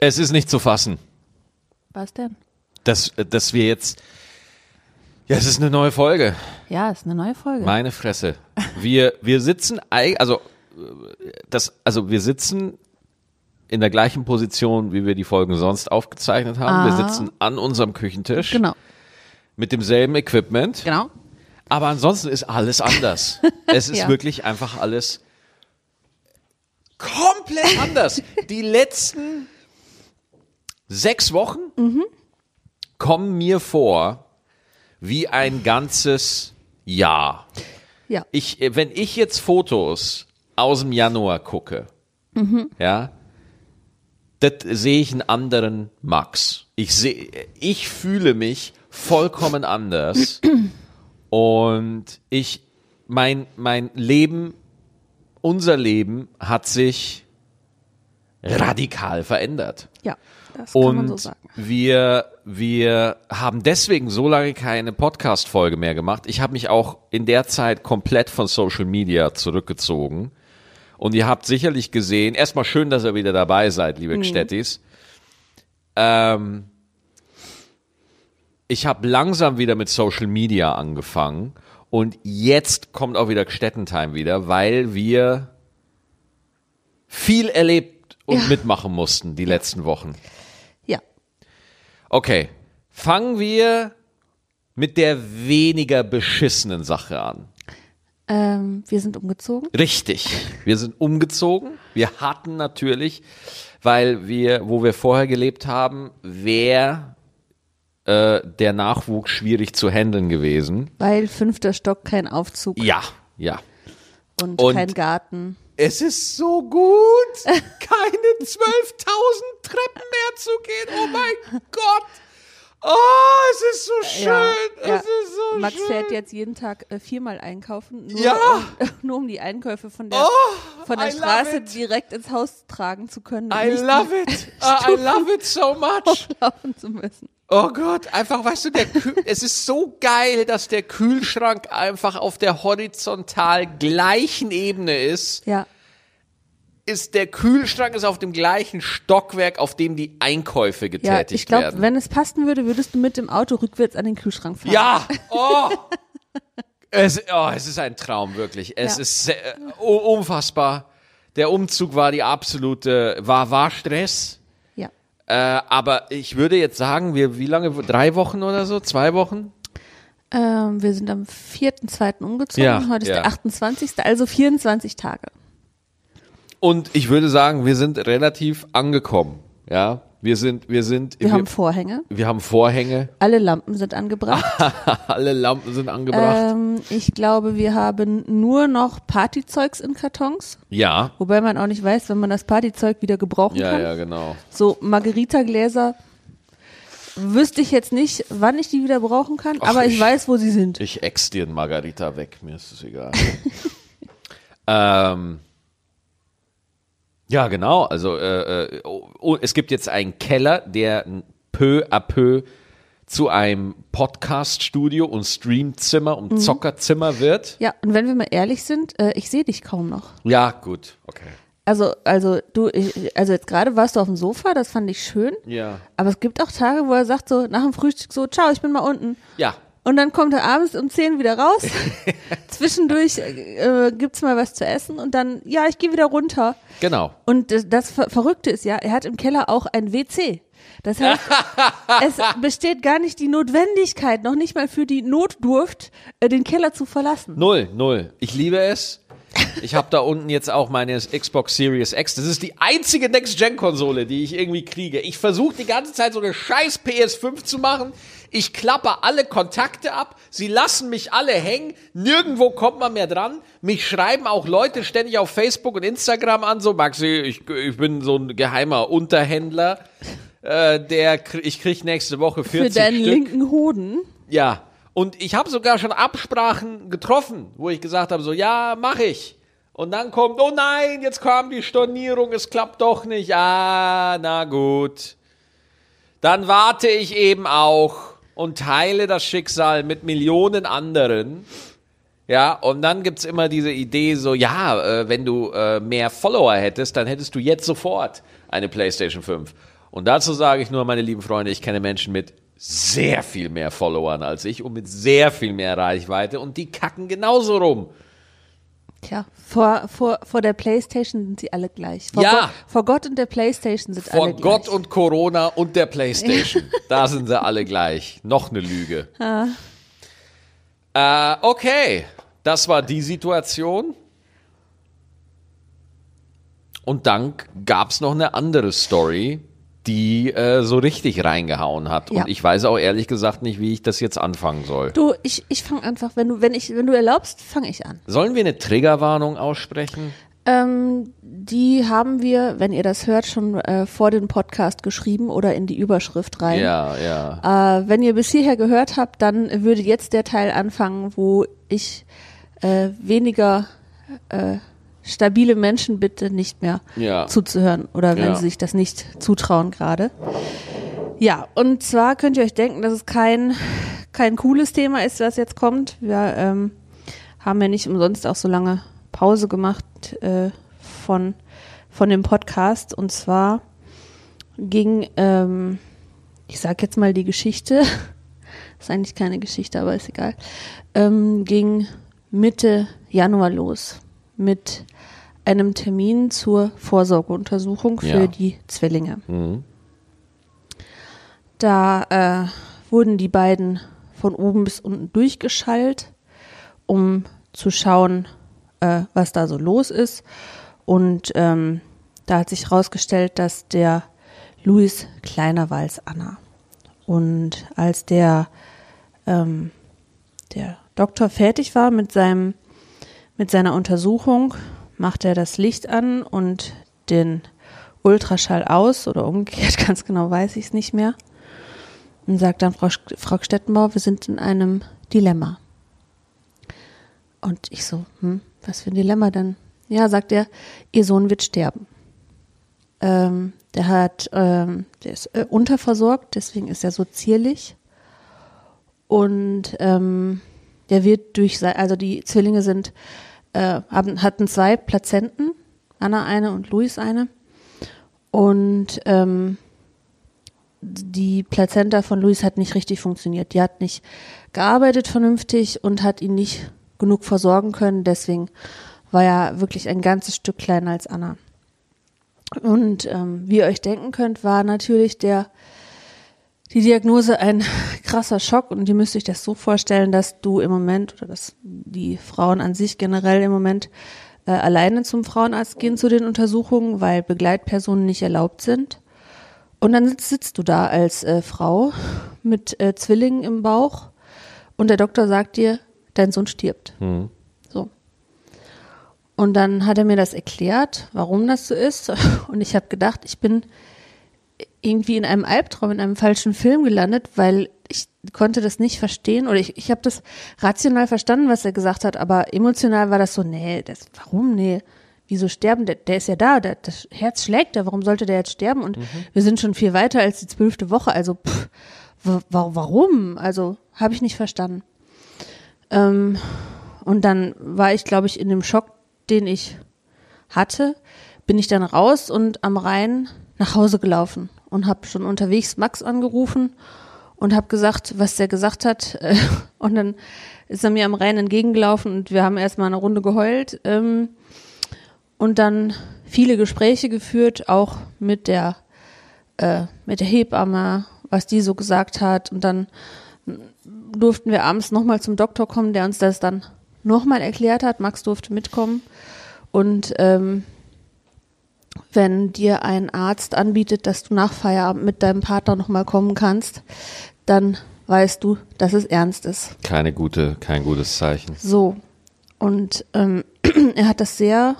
Es ist nicht zu fassen, Was denn? dass, dass wir jetzt. Ja, es ist eine neue Folge. Ja, ist eine neue Folge. Meine Fresse. Wir, wir sitzen, also, das, also wir sitzen in der gleichen Position, wie wir die Folgen sonst aufgezeichnet haben. Wir Ah. sitzen an unserem Küchentisch genau, mit demselben Equipment. genau. Aber ansonsten ist alles anders. Es ist Ja. wirklich einfach alles komplett anders. Die letzten sechs Wochen kommen mir vor wie ein ganzes Jahr. Ja, Ich, äh, wenn ich jetzt Fotos aus dem Januar gucke, ja, das sehe ich einen anderen Max. Ich sehe, ich fühle mich vollkommen anders und ich, mein, mein Leben, unser Leben hat sich radikal verändert. ja, das kann man Und so sagen. wir, wir haben deswegen so lange keine Podcast-Folge mehr gemacht. Ich habe mich auch in der Zeit komplett von Social Media zurückgezogen. Und ihr habt sicherlich gesehen, erstmal schön, dass ihr wieder dabei seid, liebe Gstettis. Ähm, ich habe langsam wieder mit Social Media angefangen. Und jetzt kommt auch wieder Gstettentime wieder, weil wir viel erlebt und Ja. mitmachen mussten die letzten Wochen. Ja, Okay, fangen wir mit der weniger beschissenen Sache an. ähm, wir sind umgezogen. Richtig, wir sind umgezogen. Wir hatten natürlich, weil wir, wo wir vorher gelebt haben, wäre äh, der Nachwuchs schwierig zu handeln gewesen. Weil fünfter Stock kein Aufzug Ja, ja. und, Und- kein Garten. Es ist so gut, keine 12.000 Treppen mehr zu gehen. Oh mein Gott. Oh, es ist so schön. Ja, ja. ist so Max schön. fährt jetzt jeden Tag äh, viermal einkaufen, nur, Ja. um, nur um die Einkäufe von der, von der I Straße direkt ins Haus tragen zu können. I love it. Uh, I love it so much. laufen zu müssen. Oh Gott, einfach, weißt du, der Kühl es ist so geil, dass der Kühlschrank einfach auf der horizontal gleichen Ebene ist. Ja, Ist der Kühlschrank ist auf dem gleichen Stockwerk, auf dem die Einkäufe ja getätigt ich glaube, werden. wenn es passen würde, würdest du mit dem Auto rückwärts an den Kühlschrank fahren. Ja, oh. es, oh, es ist ein Traum, wirklich. Es Ja. ist sehr, uh, unfassbar. Der Umzug war die absolute, war, war Stress. Äh, aber ich würde jetzt sagen, wir, wie lange, drei Wochen oder so, zwei Wochen? Ähm, wir sind am 4.2. umgezogen. Ja, Heute ist ja. der 28. Also 24 Tage. Und ich würde sagen, wir sind relativ angekommen. Ja, wir sind, wir sind, Wir haben Vorhänge. wir haben Vorhänge, Alle Lampen sind angebracht. alle Lampen sind angebracht. ähm, ich glaube, wir haben nur noch Partyzeugs in Kartons. ja, Wobei man auch nicht weiß, wenn man das Partyzeug wieder gebrauchen ja, kann. ja, genau. So Margarita-Gläser wüsste ich jetzt nicht, wann ich die wieder brauchen kann, Ach, aber ich, ich- weiß, wo sie sind. Ich ex dir einen Margarita weg, mir ist es egal. ähm, ja, genau. Also äh, äh, oh, oh, es gibt jetzt einen Keller, der peu à peu zu einem Podcast-Studio und Streamzimmer Mhm. und Zockerzimmer wird. Ja, und wenn wir mal ehrlich sind, äh, ich sehe dich kaum noch. Ja, gut, okay. Also, also du, ich, also jetzt gerade warst du auf dem Sofa, das fand ich schön. Ja. Aber es gibt auch Tage, wo er sagt so nach dem Frühstück so, ciao, ich bin mal unten. Ja. Und dann kommt er abends um 10 wieder raus. Zwischendurch äh, gibt's mal was zu essen und dann, ja, ich gehe wieder runter. Genau. Und das, das Ver- Verrückte ist ja, er hat im Keller auch ein WC. Das heißt, es besteht gar nicht die Notwendigkeit, noch nicht mal für die Notdurft, äh, den Keller zu verlassen. Null, null. Ich liebe es. Ich habe da unten jetzt auch meine Xbox Series X. Das ist die einzige Next-Gen-Konsole, die ich irgendwie kriege. Ich versuche die ganze Zeit so eine scheiß PS5 zu machen. Ich klappe alle Kontakte ab. Sie lassen mich alle hängen. Nirgendwo kommt man mehr dran. Mich schreiben auch Leute ständig auf Facebook und Instagram an. So, Maxi, ich, ich bin so ein geheimer Unterhändler. Äh, der, ich krieg nächste Woche 40 Für deinen Stück. linken Hoden. Ja. Und ich habe sogar schon Absprachen getroffen, wo ich gesagt habe, so ja, mache ich. Und dann kommt, oh nein, jetzt kam die Stornierung, es klappt doch nicht. Ah, na gut. Dann warte ich eben auch und teile das Schicksal mit Millionen anderen. Ja, und dann gibt's immer diese Idee so, ja, äh, wenn du äh, mehr Follower hättest, dann hättest du jetzt sofort eine PlayStation 5. Und dazu sage ich nur, meine lieben Freunde, ich kenne Menschen mit sehr viel mehr Followern als ich und mit sehr viel mehr Reichweite und die kacken genauso rum. Tja, vor, vor, vor der Playstation sind sie alle gleich. Vor Ja. Gott, vor Gott und der Playstation sind Vor alle Gott gleich. und Corona und der Playstation. Da sind sie alle gleich. Noch eine Lüge. Äh, okay, das war die Situation. Und dann gab's noch eine andere Story, die äh, so richtig reingehauen hat. Ja. Und ich weiß auch ehrlich gesagt nicht, wie ich das jetzt anfangen soll. Du, ich, ich fange einfach, wenn du, wenn ich, wenn du erlaubst, fange ich an. Sollen wir eine Triggerwarnung aussprechen? Ähm, die haben wir, wenn ihr das hört, schon äh, vor dem Podcast geschrieben oder in die Überschrift rein. Ja, ja. Äh, wenn ihr bis hierher gehört habt, dann würde jetzt der Teil anfangen, wo ich äh, weniger äh, stabile Menschen bitte nicht mehr Ja. zuzuhören oder wenn Ja. sie sich das nicht zutrauen gerade. Ja, und zwar könnt ihr euch denken, dass es kein, kein cooles Thema ist, was jetzt kommt. Wir ähm, haben ja nicht umsonst auch so lange Pause gemacht äh, von, von dem Podcast. Und zwar ging, ähm, ich sag jetzt mal die Geschichte, ist eigentlich keine Geschichte, aber ist egal, ähm, ging Mitte Januar los mit einem Termin zur Vorsorgeuntersuchung für Ja. die Zwillinge. Mhm. Da äh, wurden die beiden von oben bis unten durchgeschallt, um zu schauen, äh, was da so los ist. Und ähm, da hat sich herausgestellt, dass der Luis kleiner war als Anna. Und als der, ähm, der Doktor fertig war mit seinem mit seiner Untersuchung, macht er das Licht an und den Ultraschall aus oder umgekehrt, ganz genau weiß ich es nicht mehr. Und sagt dann Frau, Frau Stettenbauer, wir sind in einem Dilemma. Und ich so, hm, was für ein Dilemma denn? Ja, sagt er, ihr Sohn wird sterben. Ähm, der hat, ähm, der ist äh, unterversorgt, deswegen ist er so zierlich. Und ähm, der wird durch, sei- also die Zwillinge sind, äh, haben, hatten zwei Plazenten, Anna eine und Luis eine. Und ähm, die Plazenta von Luis hat nicht richtig funktioniert. Die hat nicht gearbeitet vernünftig und hat ihn nicht genug versorgen können. Deswegen war er wirklich ein ganzes Stück kleiner als Anna. Und ähm, wie ihr euch denken könnt, war natürlich der die Diagnose ein krasser Schock und ihr müsst euch das so vorstellen, dass du im Moment oder dass die Frauen an sich generell im Moment äh, alleine zum Frauenarzt gehen zu den Untersuchungen, weil Begleitpersonen nicht erlaubt sind. Und dann sitzt, sitzt du da als äh, Frau mit äh, Zwillingen im Bauch und der Doktor sagt dir, dein Sohn stirbt. So. Und dann hat er mir das erklärt, warum das so ist. Und ich habe gedacht, ich bin irgendwie in einem Albtraum, in einem falschen Film gelandet, weil ich konnte das nicht verstehen oder ich, ich habe das rational verstanden, was er gesagt hat, aber emotional war das so, nee, das, warum, nee, wieso sterben, der, der ist ja da, der, das Herz schlägt da, warum sollte der jetzt sterben? Und wir sind schon viel weiter als die zwölfte Woche, also pff, wa wa warum, also habe ich nicht verstanden. Ähm, und dann war ich, glaube ich, in dem Schock, den ich hatte, bin ich dann raus und am Rhein nach Hause gelaufen und habe schon unterwegs Max angerufen und habe gesagt, was der gesagt hat. Und dann ist er mir am Rhein entgegengelaufen und wir haben erstmal eine Runde geheult ähm, und dann viele Gespräche geführt, auch mit der äh, mit der Hebamme, was die so gesagt hat und dann durften wir abends nochmal zum Doktor kommen, der uns das dann nochmal erklärt hat. Max durfte mitkommen und ähm, wenn dir ein Arzt anbietet, dass du nach Feierabend mit deinem Partner nochmal kommen kannst, dann weißt du, dass es ernst ist. Keine gute, kein gutes Zeichen. So. Und ähm, er hat das sehr,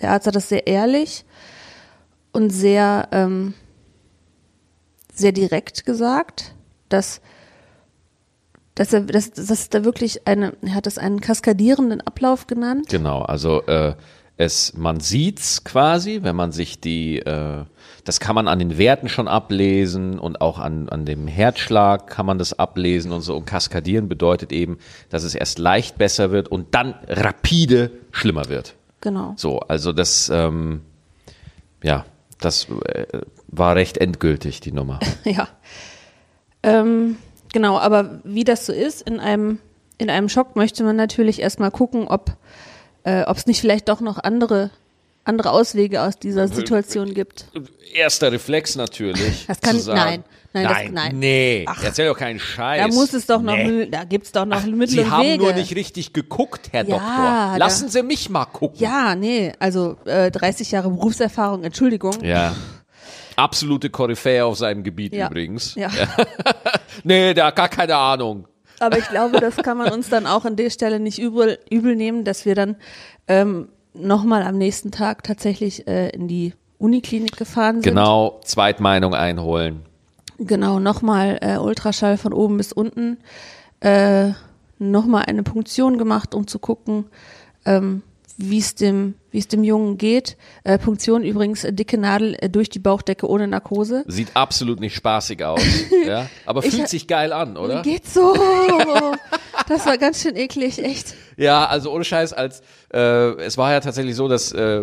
der Arzt hat das sehr ehrlich und sehr, ähm, sehr direkt gesagt, dass, dass er, dass, dass da wirklich eine, er hat es einen kaskadierenden Ablauf genannt. Genau, also äh, es, man sieht's quasi, wenn man sich die, äh, das kann man an den Werten schon ablesen und auch an, an dem Herzschlag kann man das ablesen und so. Und kaskadieren bedeutet eben, dass es erst leicht besser wird und dann rapide schlimmer wird. Genau. So, also das, ähm, ja, das äh, war recht endgültig, die Nummer. ja. Ähm, genau, aber wie das so ist, in einem, in einem Schock möchte man natürlich erstmal gucken, ob äh, es nicht vielleicht doch noch andere, andere Auswege aus dieser Situation gibt. Erster Reflex natürlich. Das kann, sagen, nein, nein, das, nein, nein. nee, Ach. erzähl doch keinen Scheiß. Da muss es doch noch, Nee. Da gibt's doch noch Mittel Sie haben Wege. nur nicht richtig geguckt, Herr Ja, Doktor. da- Lassen Sie mich mal gucken. Ja, nee, also äh, 30 Jahre Berufserfahrung, Entschuldigung. Ja. Absolute Koryphäe auf seinem Gebiet Ja. übrigens. Ja. Nee, der hat gar keine Ahnung. Aber ich glaube, das kann man uns dann auch an der Stelle nicht übel, übel nehmen, dass wir dann ähm, nochmal am nächsten Tag tatsächlich äh, in die Uniklinik gefahren sind. Genau, Zweitmeinung einholen. Genau, nochmal äh, Ultraschall von oben bis unten. Äh, nochmal eine Punktion gemacht, um zu gucken, ähm, wie es dem, wie es dem Jungen geht. Äh, Punktion übrigens, äh, dicke Nadel äh, durch die Bauchdecke ohne Narkose. Sieht absolut nicht spaßig aus. ja? Aber Ich fühlt ha- sich geil an, oder? Geht so. Das war ganz schön eklig, echt. Ja, also ohne Scheiß, als äh, es war ja tatsächlich so, dass äh,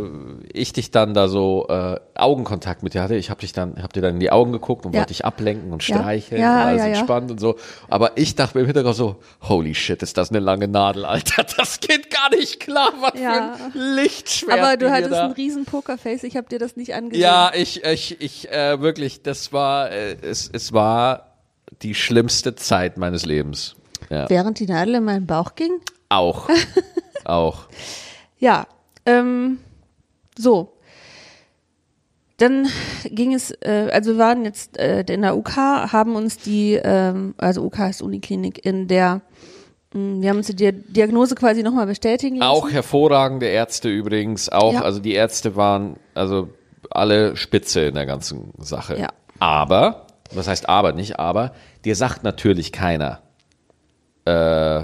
ich dich dann da so äh, Augenkontakt mit dir hatte. Ich habe dich dann, hab dir dann in die Augen geguckt und Ja. wollte dich ablenken und Ja. streicheln Ja, und alles ja, ja. entspannt und so. Aber ich dachte mir im Hintergrund so, holy shit, ist das eine lange Nadel, Alter. Das geht gar nicht klar, was Ja. für ein Lichtschwert. Aber du hattest da. ein riesen Pokerface, ich habe dir das nicht angesehen. Ja, ich, ich, ich, äh, wirklich, das war, äh, es, es war die schlimmste Zeit meines Lebens. Ja. Während die Nadel in meinen Bauch ging? Auch. Auch. Ja, ähm, so. Dann ging es, äh, also wir waren jetzt äh, in der UK, haben uns die, ähm, also UK ist Uniklinik, in der, mh, wir haben uns die Dia- Diagnose quasi nochmal bestätigen lassen. Auch hervorragende Ärzte übrigens, auch, Ja. also die Ärzte waren, also alle Spitze in der ganzen Sache. Ja. Aber, was heißt aber, nicht aber, dir sagt natürlich keiner, äh,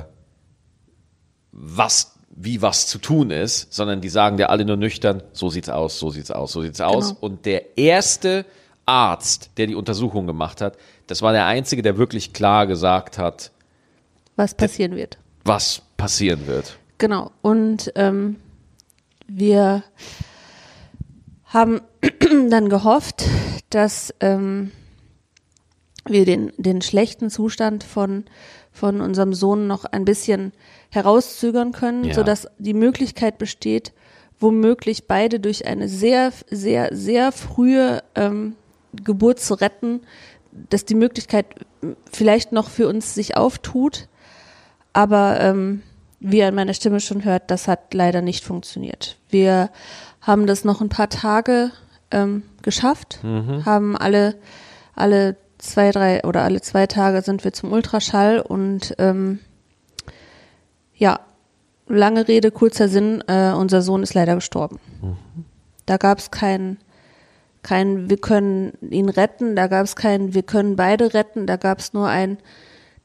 was, wie was zu tun ist, sondern die sagen dir alle nur nüchtern, so sieht's aus, so sieht's aus, so sieht's aus. Genau. Und der erste Arzt, der die Untersuchung gemacht hat, das war der einzige, der wirklich klar gesagt hat, was passieren wird. was passieren wird. Genau. Und ähm, wir haben dann gehofft, dass ähm, wir den, den schlechten Zustand von, von unserem Sohn noch ein bisschen herauszögern können, Ja. sodass die Möglichkeit besteht, womöglich beide durch eine sehr, sehr, sehr frühe ähm, Geburt zu retten, dass die Möglichkeit vielleicht noch für uns sich auftut. Aber ähm, wie ihr an meiner Stimme schon hört, das hat leider nicht funktioniert. Wir haben das noch ein paar Tage ähm, geschafft, haben alle, alle zwei, drei oder alle zwei Tage sind wir zum Ultraschall und ähm, ja, lange Rede, kurzer Sinn, äh, unser Sohn ist leider gestorben. Da gab es kein, kein, wir können ihn retten, da gab es kein, wir können beide retten, da gab es nur ein,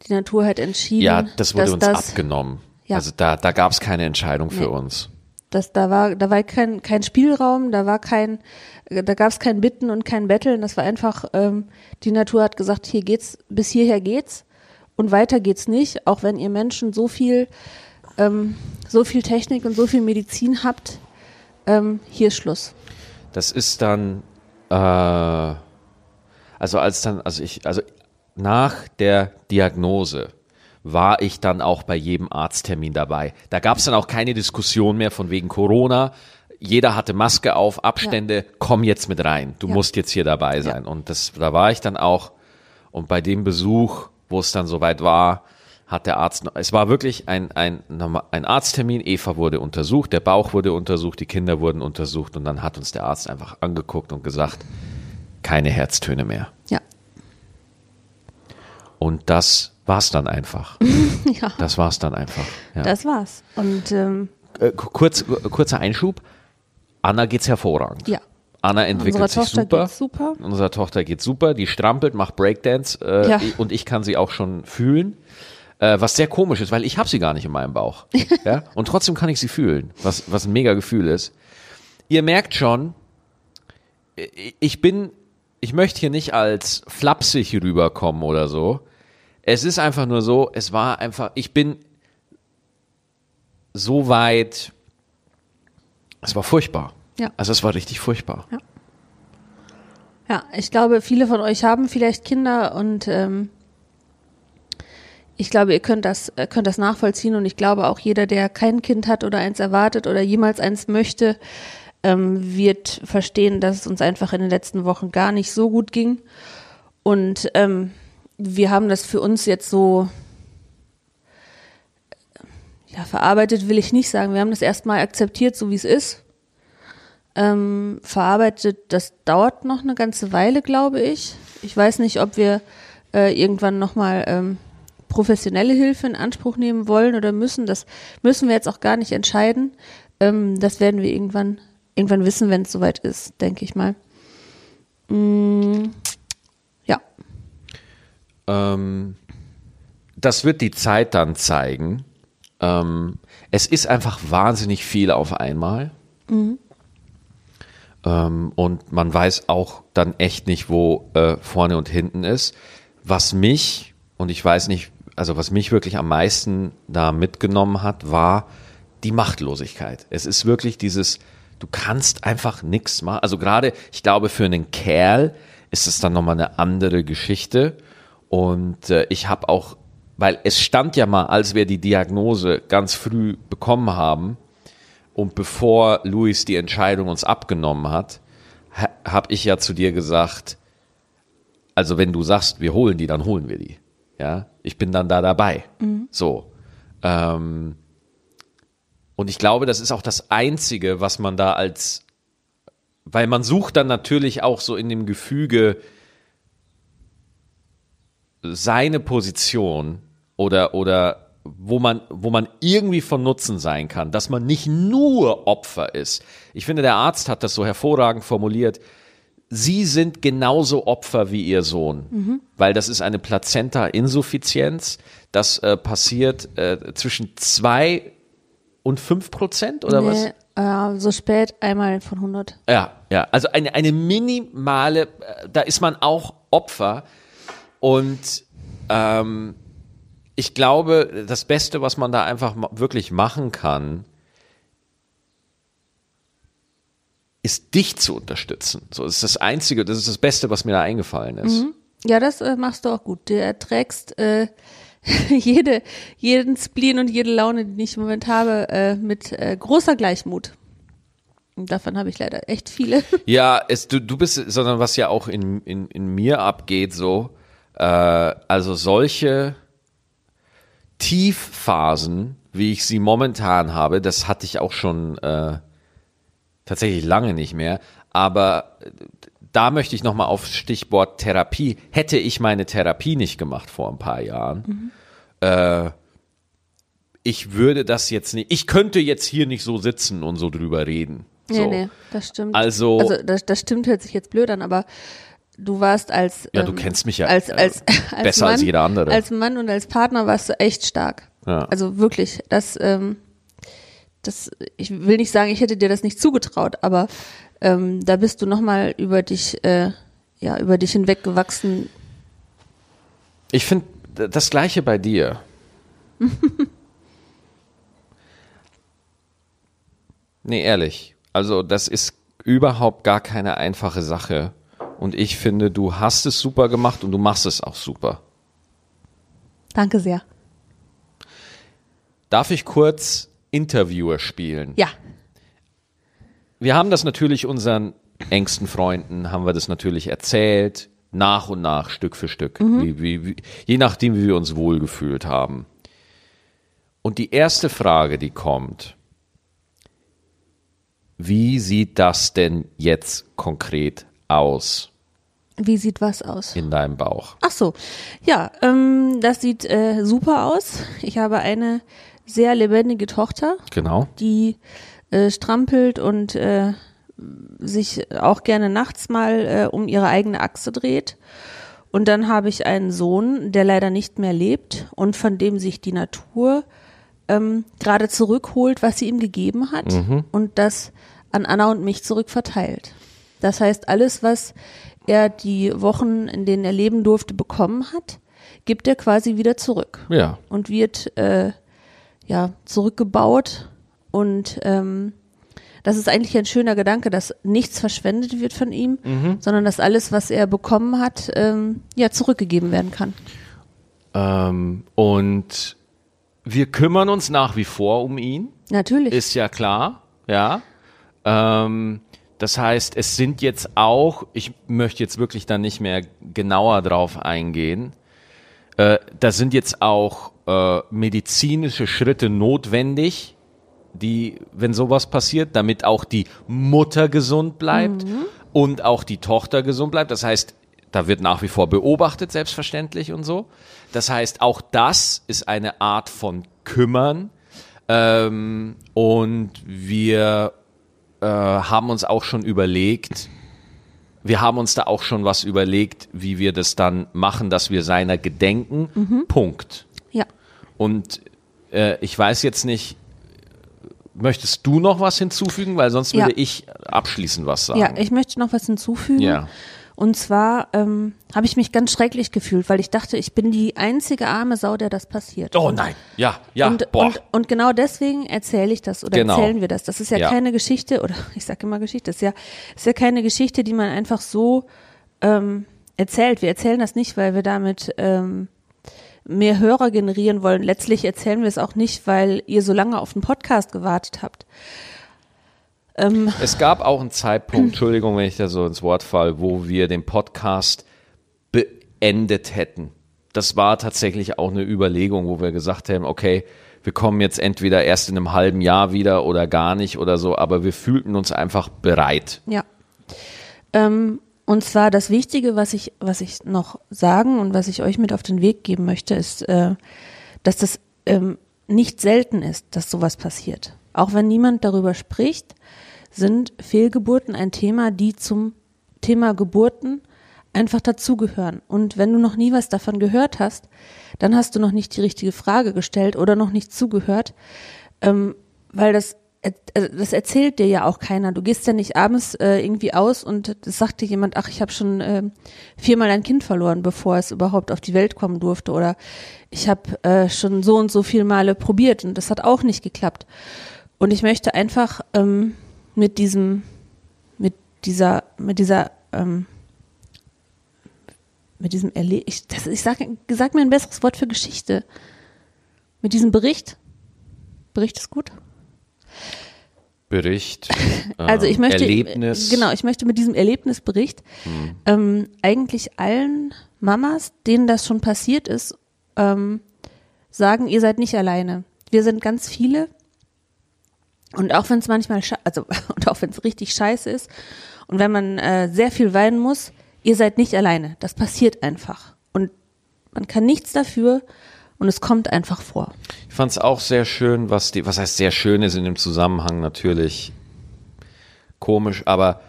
die Natur hat entschieden, Ja, das wurde uns das, abgenommen. Ja. Also da, da gab es keine Entscheidung für Nee. uns. Das, da war, da war kein, kein Spielraum, da war kein, da gab es kein Bitten und kein Betteln. Das war einfach, ähm, die Natur hat gesagt, hier geht's, bis hierher geht's und weiter geht's nicht. Auch wenn ihr Menschen so viel, ähm, so viel Technik und so viel Medizin habt, ähm, hier ist Schluss. Das ist dann, äh, also als dann, also ich, also nach der Diagnose war ich dann auch bei jedem Arzttermin dabei. Da gab es dann auch keine Diskussion mehr von wegen Corona. Jeder hatte Maske auf, Abstände, komm jetzt mit rein. Du Ja. musst jetzt hier dabei sein. Und das, da war ich dann auch. Und bei dem Besuch, wo es dann soweit war, hat der Arzt, es war wirklich ein, ein, ein Arzttermin. Eva wurde untersucht, der Bauch wurde untersucht, die Kinder wurden untersucht und dann hat uns der Arzt einfach angeguckt und gesagt, keine Herztöne mehr. Ja. Und das war's dann einfach. ja. Das war's dann einfach. Ja. Das war's. Und ähm, Äh, ku- kurz, kurzer Einschub. Anna geht's hervorragend. ja. Anna entwickelt Unserer sich Tochter super. geht's super. Unserer Tochter geht's super. Die strampelt, macht Breakdance äh, Ja. und ich kann sie auch schon fühlen. Äh, was sehr komisch ist, weil ich habe sie gar nicht in meinem Bauch. ja? Und trotzdem kann ich sie fühlen, was, was ein mega Gefühl ist. Ihr merkt schon, ich bin, ich möchte hier nicht als flapsig rüberkommen oder so. Es ist einfach nur so, es war einfach, ich bin so weit, es war furchtbar. Ja. Also es war richtig furchtbar. Ja. Ja, ich glaube, viele von euch haben vielleicht Kinder und ähm, ich glaube, ihr könnt das, äh, könnt das nachvollziehen und ich glaube auch jeder, der kein Kind hat oder eins erwartet oder jemals eins möchte, ähm, wird verstehen, dass es uns einfach in den letzten Wochen gar nicht so gut ging. Und ähm, wir haben das für uns jetzt so ja, verarbeitet will ich nicht sagen. Wir haben das erstmal akzeptiert, so wie es ist. Ähm, verarbeitet, das dauert noch eine ganze Weile, glaube ich. Ich weiß nicht, ob wir äh, irgendwann nochmal ähm, professionelle Hilfe in Anspruch nehmen wollen oder müssen. Das müssen wir jetzt auch gar nicht entscheiden. Ähm, das werden wir irgendwann, irgendwann wissen, wenn es soweit ist, denke ich mal. Mm, ja. Ähm, das wird die Zeit dann zeigen. Ähm, es ist einfach wahnsinnig viel auf einmal. Mhm. Ähm, und man weiß auch dann echt nicht, wo äh, vorne und hinten ist. Was mich, und ich weiß nicht, also was mich wirklich am meisten da mitgenommen hat, war die Machtlosigkeit. Es ist wirklich dieses, du kannst einfach nichts machen. Also gerade, ich glaube, für einen Kerl ist es dann nochmal eine andere Geschichte. Und äh, ich habe auch weil es stand ja mal, als wir die Diagnose ganz früh bekommen haben und bevor Luis die Entscheidung uns abgenommen hat, ha, habe ich ja zu dir gesagt, also wenn du sagst, wir holen die, dann holen wir die. Ja, ich bin dann da dabei. Mhm. So. Ähm, und ich glaube, das ist auch das Einzige, was man da als, weil man sucht dann natürlich auch so in dem Gefüge, seine Position oder, oder wo man, wo man irgendwie von Nutzen sein kann, dass man nicht nur Opfer ist. Ich finde, der Arzt hat das so hervorragend formuliert. Sie sind genauso Opfer wie Ihr Sohn, mhm. weil das ist eine Plazenta-Insuffizienz. Das äh, passiert äh, zwischen zwei und fünf Prozent oder nee, was? Äh, so spät einmal von 100. Ja, ja. Also eine, eine minimale, äh, da ist man auch Opfer. Und ähm, ich glaube, das Beste, was man da einfach wirklich machen kann, ist dich zu unterstützen. So das ist das Einzige, das ist das Beste, was mir da eingefallen ist. Mhm. Ja, das äh, machst du auch gut. Du erträgst äh, jede, jeden Spleen und jede Laune, die ich im Moment habe, äh, mit äh, großer Gleichmut. Und davon habe ich leider echt viele. Ja, es, du, du bist, sondern was ja auch in, in, in mir abgeht, so, äh, also solche Tiefphasen, wie ich sie momentan habe, das hatte ich auch schon äh, tatsächlich lange nicht mehr. Aber da möchte ich nochmal auf Stichwort Therapie. Hätte ich meine Therapie nicht gemacht vor ein paar Jahren, mhm. äh, ich würde das jetzt nicht, ich könnte jetzt hier nicht so sitzen und so drüber reden. Nee, so. nee, das stimmt. Also, also das, das stimmt, hört sich jetzt blöd an, aber du warst als ja, du ähm, kennst mich ja als, als, als besser Mann, als jeder andere. Als Mann und als Partner warst du echt stark. Ja. Also wirklich, das, ähm, das, ich will nicht sagen, ich hätte dir das nicht zugetraut, aber ähm, da bist du nochmal über dich, äh, ja, über dich hinweggewachsen. Ich finde das Gleiche bei dir. nee, ehrlich. Also, das ist überhaupt gar keine einfache Sache und ich finde, du hast es super gemacht und du machst es auch super. Danke sehr. Darf ich kurz Interviewer spielen? Ja. Wir haben das natürlich unseren engsten Freunden, haben wir das natürlich erzählt, nach und nach, Stück für Stück, mhm. wie, wie, wie, je nachdem, wie wir uns wohlgefühlt haben. Und die erste Frage, die kommt, wie sieht das denn jetzt konkret aus? Wie sieht was aus? In deinem Bauch. Ach so, ja, ähm, das sieht äh, super aus. Ich habe eine sehr lebendige Tochter. Genau. Die äh, strampelt und äh, sich auch gerne nachts mal äh, um ihre eigene Achse dreht. Und dann habe ich einen Sohn, der leider nicht mehr lebt und von dem sich die Natur ähm, gerade zurückholt, was sie ihm gegeben hat mhm. und das an Anna und mich zurückverteilt. Das heißt, alles, was er die Wochen, in denen er leben durfte, bekommen hat, gibt er quasi wieder zurück. Ja. Und wird äh, ja zurückgebaut und ähm, das ist eigentlich ein schöner Gedanke, dass nichts verschwendet wird von ihm, Mhm. sondern dass alles, was er bekommen hat, ähm, ja zurückgegeben werden kann. Ähm, und wir kümmern uns nach wie vor um ihn. Natürlich. Ist ja klar, ja. Ähm, das heißt, es sind jetzt auch, ich möchte jetzt wirklich da nicht mehr genauer drauf eingehen, äh, da sind jetzt auch äh, medizinische Schritte notwendig, die, wenn sowas passiert, damit auch die Mutter gesund bleibt und auch die Tochter gesund bleibt. Das heißt, da wird nach wie vor beobachtet, selbstverständlich und so. Das heißt, auch das ist eine Art von Kümmern. Ähm, und wir äh, haben uns auch schon überlegt, wir haben uns da auch schon was überlegt, wie wir das dann machen, dass wir seiner gedenken. Punkt. ja. Und äh, ich weiß jetzt nicht, möchtest du noch was hinzufügen? Weil sonst Ja. würde ich abschließend was sagen. Ja, ich möchte noch was hinzufügen. Ja. Und zwar ähm, habe ich mich ganz schrecklich gefühlt, weil ich dachte, ich bin die einzige arme Sau, der das passiert. oh nein, ja, ja, und, boah. und, und genau deswegen erzähle ich das oder Genau. erzählen wir das. Das ist ja, Ja. keine Geschichte, oder ich sage immer Geschichte, das ist ja, ist ja keine Geschichte, die man einfach so ähm, erzählt. Wir erzählen das nicht, weil wir damit ähm, mehr Hörer generieren wollen. Letztlich erzählen wir es auch nicht, weil ihr so lange auf den Podcast gewartet habt. Ähm, Es gab auch einen Zeitpunkt, Entschuldigung, wenn ich da so ins Wort fall, wo wir den Podcast beendet hätten. Das war tatsächlich auch eine Überlegung, wo wir gesagt haben, okay, wir kommen jetzt entweder erst in einem halben Jahr wieder oder gar nicht oder so, aber wir fühlten uns einfach bereit. Ja. Ähm, und zwar das Wichtige, was ich, was ich noch sagen und was ich euch mit auf den Weg geben möchte, ist, äh, dass das ähm, nicht selten ist, dass sowas passiert. Auch wenn niemand darüber spricht, sind Fehlgeburten ein Thema, die zum Thema Geburten einfach dazugehören. Und wenn du noch nie was davon gehört hast, dann hast du noch nicht die richtige Frage gestellt oder noch nicht zugehört, ähm, weil das also das erzählt dir ja auch keiner. Du gehst ja nicht abends äh, irgendwie aus und sagt dir jemand, ach, ich habe schon äh, viermal ein Kind verloren, bevor es überhaupt auf die Welt kommen durfte. Oder ich habe äh, schon so und so viel Male probiert und das hat auch nicht geklappt. Und ich möchte einfach ähm, mit diesem, mit dieser, mit dieser, ähm, mit diesem Erle ich, das, ich sag, sag mir ein besseres Wort für Geschichte. Mit diesem Bericht. Bericht ist gut. Bericht, äh, Also ich möchte, Erlebnis. genau, ich möchte mit diesem Erlebnisbericht ähm, eigentlich allen Mamas, denen das schon passiert ist, ähm, sagen, ihr seid nicht alleine. Wir sind ganz viele. Und auch wenn es manchmal, also und auch wenn es richtig scheiße ist und wenn man äh, sehr viel weinen muss, ihr seid nicht alleine. Das passiert einfach. Und man kann nichts dafür und es kommt einfach vor. Ich fand es auch sehr schön, was die, was heißt sehr schön ist in dem Zusammenhang natürlich komisch, aber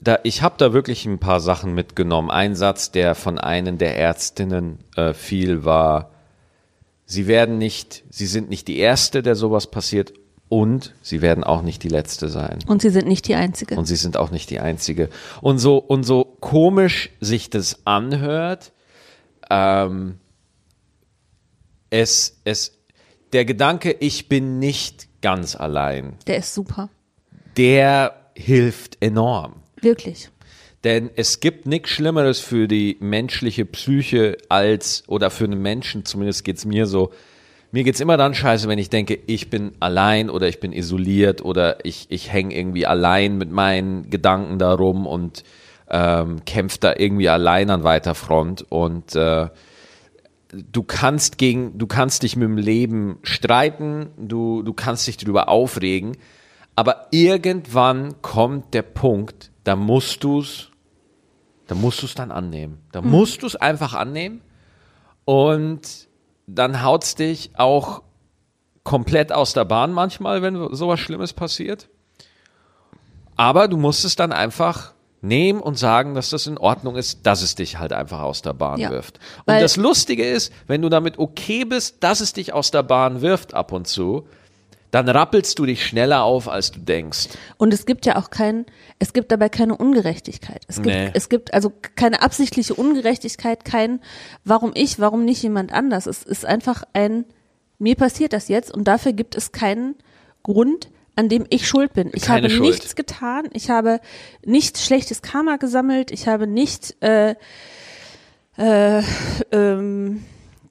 da, ich habe da wirklich ein paar Sachen mitgenommen. Ein Satz, der von einer der Ärztinnen äh, fiel, war, sie werden nicht, sie sind nicht die Erste, der sowas passiert und sie werden auch nicht die Letzte sein. Und sie sind nicht die Einzige. Und sie sind auch nicht die Einzige. Und so, und so komisch sich das anhört, ähm, es, es, der Gedanke, ich bin nicht ganz allein, Der ist super. der hilft enorm. Wirklich. Denn es gibt nichts Schlimmeres für die menschliche Psyche als, oder für einen Menschen, zumindest geht's mir so, mir geht's immer dann scheiße, wenn ich denke, ich bin allein oder ich bin isoliert oder ich, ich hänge irgendwie allein mit meinen Gedanken darum und ähm, kämpfe da irgendwie allein an weiter Front und äh, du kannst gegen, du kannst dich mit dem Leben streiten, du, du kannst dich drüber aufregen, aber irgendwann kommt der Punkt, da musst du's, da musst du's dann annehmen. Da musst du's einfach annehmen und dann haut's dich auch komplett aus der Bahn manchmal, wenn sowas Schlimmes passiert. Aber du musst es dann einfach nehmen und sagen, dass das in Ordnung ist, dass es dich halt einfach aus der Bahn Ja, wirft. Und das Lustige ist, wenn du damit okay bist, dass es dich aus der Bahn wirft ab und zu, dann rappelst du dich schneller auf, als du denkst. Und es gibt ja auch kein, es gibt dabei keine Ungerechtigkeit. Es gibt, Nee. es gibt also keine absichtliche Ungerechtigkeit, kein, warum ich, warum nicht jemand anders. Es ist einfach ein, mir passiert das jetzt und dafür gibt es keinen Grund, an dem ich schuld bin. Ich Keine habe Schuld. nichts getan. Ich habe nicht schlechtes Karma gesammelt. Ich habe nicht, äh, äh, ähm,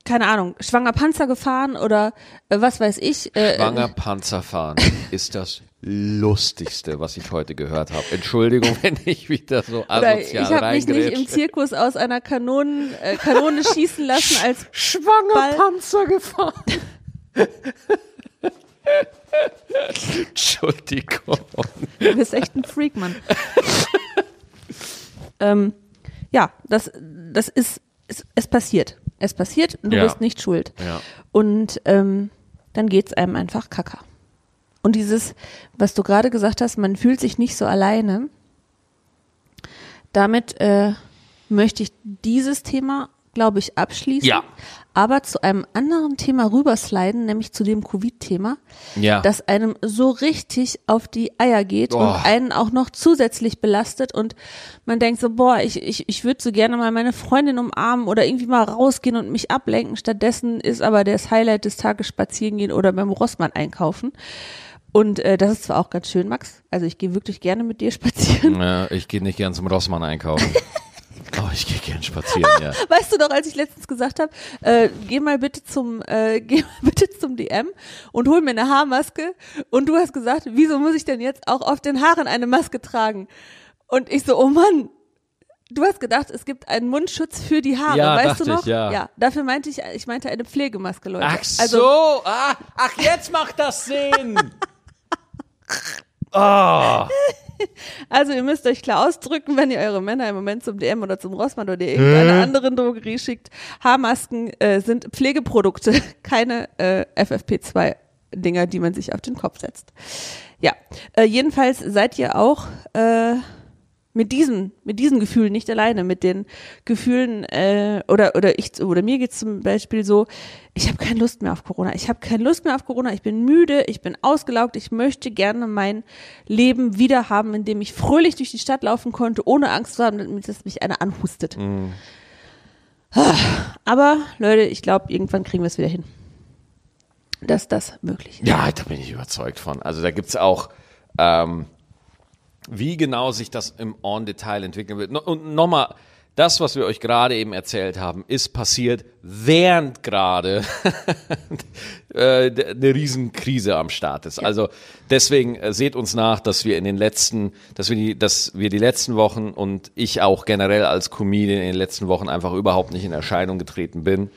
keine Ahnung, schwanger Panzer gefahren oder äh, was weiß ich. Äh, Schwanger Panzerfahren ist das lustigste, was ich heute gehört habe. Entschuldigung, wenn ich wieder so Oder ich asozial habe mich nicht im. Zirkus aus einer Kanonen, äh, Kanone schießen lassen als Schwanger Ball. Panzer gefahren. Entschuldigung. Du bist echt ein Freak, Mann. ähm, ja, das, das ist, es, es passiert. Es passiert du Ja. bist nicht schuld. Ja. Und ähm, dann geht's einem einfach kacker. Und dieses, was du gerade gesagt hast, man fühlt sich nicht so alleine, damit äh, möchte ich dieses Thema, glaube ich, abschließen. Ja. Aber zu einem anderen Thema rübersliden, nämlich zu dem Covid-Thema, Ja. das einem so richtig auf die Eier geht Oh. und einen auch noch zusätzlich belastet und man denkt so, boah, ich, ich, ich würde so gerne mal meine Freundin umarmen oder irgendwie mal rausgehen und mich ablenken. Stattdessen ist aber das Highlight des Tages spazieren gehen oder beim Rossmann einkaufen. Und äh, das ist zwar auch ganz schön, Max. Also ich gehe wirklich gerne mit dir spazieren. Ja, ich gehe nicht gern zum Rossmann einkaufen. Oh, ich gehe gern spazieren, ja. Weißt du doch, als ich letztens gesagt habe, äh, geh mal bitte zum, äh, geh mal bitte zum DM und hol mir eine Haarmaske. Und du hast gesagt, wieso muss ich denn jetzt auch auf den Haaren eine Maske tragen? Und ich so, oh Mann. Du hast gedacht, es gibt einen Mundschutz für die Haare, Ja, weißt du noch? ich, ja. ja. Dafür meinte ich, ich meinte eine Pflegemaske, Leute. Ach so, Also, ah, ach jetzt macht das Sinn. Oh, also ihr müsst euch klar ausdrücken, wenn ihr eure Männer im Moment zum DM oder zum Rossmann oder irgendeiner anderen Drogerie schickt. Haarmasken äh, sind Pflegeprodukte, keine äh, FFP2-Dinger, die man sich auf den Kopf setzt. Ja, äh, jedenfalls seid ihr auch äh, mit diesem, mit diesen Gefühlen nicht alleine, mit den Gefühlen äh, oder oder ich oder mir geht's zum Beispiel so, ich habe keine Lust mehr auf Corona, ich habe keine Lust mehr auf Corona, ich bin müde, ich bin ausgelaugt, ich möchte gerne mein Leben wieder haben, in dem ich fröhlich durch die Stadt laufen konnte, ohne Angst zu haben, dass mich einer anhustet. Aber Leute, ich glaube, irgendwann kriegen wir es wieder hin, dass das möglich ist. ja, da bin ich überzeugt von. Also da gibt's auch, ähm, wie genau sich das im On-Detail entwickeln wird. Und nochmal, das, was wir euch gerade eben erzählt haben, ist passiert, während gerade äh, eine Riesenkrise am Start ist. Also deswegen äh, seht uns nach, dass wir in den letzten, dass wir die, dass wir die letzten Wochen und ich auch generell als Comedian in den letzten Wochen einfach überhaupt nicht in Erscheinung getreten bin.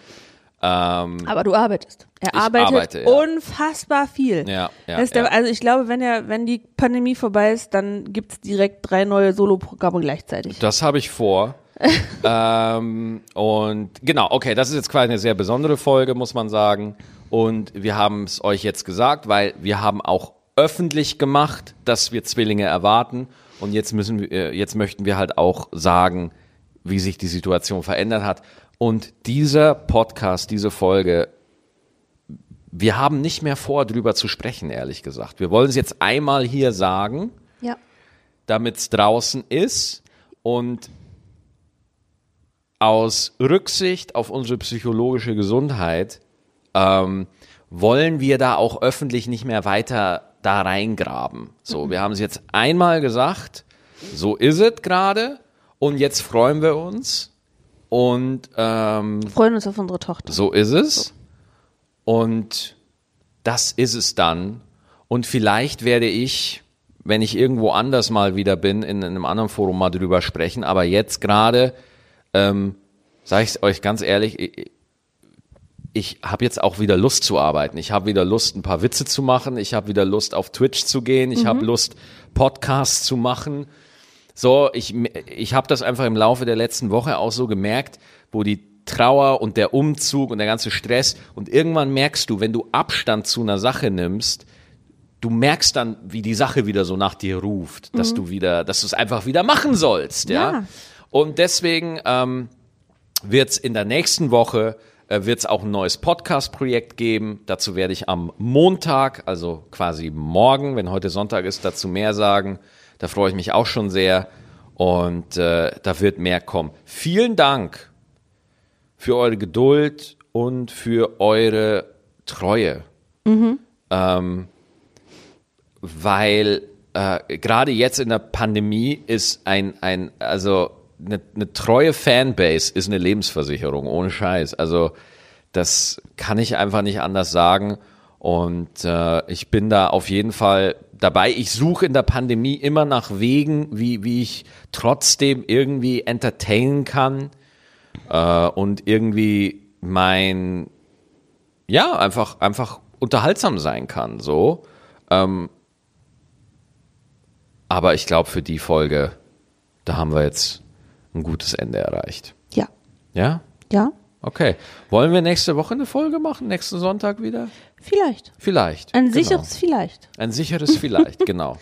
Ähm, Aber du arbeitest. Er arbeitet arbeite, ja. unfassbar viel. Ja, ja, ist der, ja. Also ich glaube, wenn er, wenn die Pandemie vorbei ist, dann gibt's direkt drei neue Soloprogramme gleichzeitig. Das habe ich vor. ähm, und genau, okay, das ist jetzt quasi eine sehr besondere Folge, muss man sagen. Und wir haben es euch jetzt gesagt, weil wir haben auch öffentlich gemacht, dass wir Zwillinge erwarten. Und jetzt müssen wir, äh, jetzt möchten wir halt auch sagen, wie sich die Situation verändert hat. Und dieser Podcast, diese Folge, wir haben nicht mehr vor, drüber zu sprechen, ehrlich gesagt. Wir wollen es jetzt einmal hier sagen Ja. damit es draußen ist und aus Rücksicht auf unsere psychologische Gesundheit ähm, wollen wir da auch öffentlich nicht mehr weiter da reingraben. So, wir haben es jetzt einmal gesagt, so ist es gerade und jetzt freuen wir uns und ähm, Freuen uns auf unsere Tochter. so ist es. Und das ist es dann. Und vielleicht werde ich, wenn ich irgendwo anders mal wieder bin, in einem anderen Forum mal drüber sprechen. Aber jetzt gerade, ähm, sage ich euch ganz ehrlich, ich, ich habe jetzt auch wieder Lust zu arbeiten. Ich habe wieder Lust, ein paar Witze zu machen. Ich habe wieder Lust, auf Twitch zu gehen. Ich habe Lust, Podcasts zu machen. So, ich, ich habe das einfach im Laufe der letzten Woche auch so gemerkt, wo die Trauer und der Umzug und der ganze Stress und irgendwann merkst du, wenn du Abstand zu einer Sache nimmst, du merkst dann, wie die Sache wieder so nach dir ruft, dass du wieder, dass du es einfach wieder machen sollst, ja. Ja. Und deswegen ähm, wird es in der nächsten Woche äh, wird es auch ein neues Podcast-Projekt geben. Dazu werde ich am Montag, also quasi morgen, wenn heute Sonntag ist, dazu mehr sagen. Da freue ich mich auch schon sehr. Und äh, da wird mehr kommen. Vielen Dank für eure Geduld und für eure Treue. Ähm, weil äh, gerade jetzt in der Pandemie ist ein, ein also eine, eine treue Fanbase ist eine Lebensversicherung, ohne Scheiß. Also das kann ich einfach nicht anders sagen. Und äh, ich bin da auf jeden Fall dabei. Ich suche in der Pandemie immer nach Wegen, wie, wie ich trotzdem irgendwie entertainen kann äh, und irgendwie mein, ja, einfach, einfach unterhaltsam sein kann. So. Ähm, aber ich glaube, für die Folge, da haben wir jetzt ein gutes Ende erreicht. Ja. Ja? Ja? Okay. Wollen wir nächste Woche eine Folge machen? Nächsten Sonntag wieder? Vielleicht. Vielleicht. Ein genau. sicheres Vielleicht. Ein sicheres Vielleicht, genau.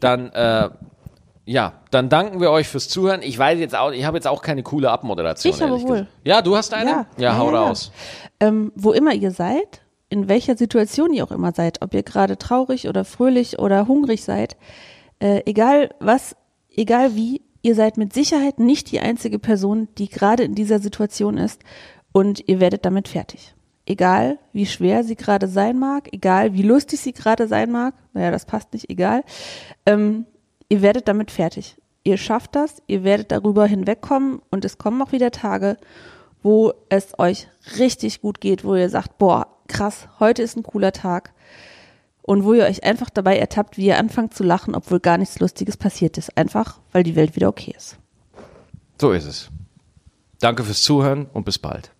Dann, äh, ja, dann danken wir euch fürs Zuhören. Ich weiß jetzt auch, ich habe jetzt auch keine coole Abmoderation. Ich ehrlich wohl. gesagt. Ja, du hast eine? Ja. ja hau ja. raus. Ähm, wo immer ihr seid, in welcher Situation ihr auch immer seid, ob ihr gerade traurig oder fröhlich oder hungrig seid, äh, egal was, egal wie, ihr seid mit Sicherheit nicht die einzige Person, die gerade in dieser Situation ist und ihr werdet damit fertig. Egal wie schwer sie gerade sein mag, egal wie lustig sie gerade sein mag, naja, das passt nicht, egal, ähm, ihr werdet damit fertig. Ihr schafft das, ihr werdet darüber hinwegkommen und es kommen auch wieder Tage, wo es euch richtig gut geht, wo ihr sagt, boah, krass, heute ist ein cooler Tag. Und wo ihr euch einfach dabei ertappt, wie ihr anfangt zu lachen, obwohl gar nichts Lustiges passiert ist. Einfach, weil die Welt wieder okay ist. So ist es. Danke fürs Zuhören und bis bald.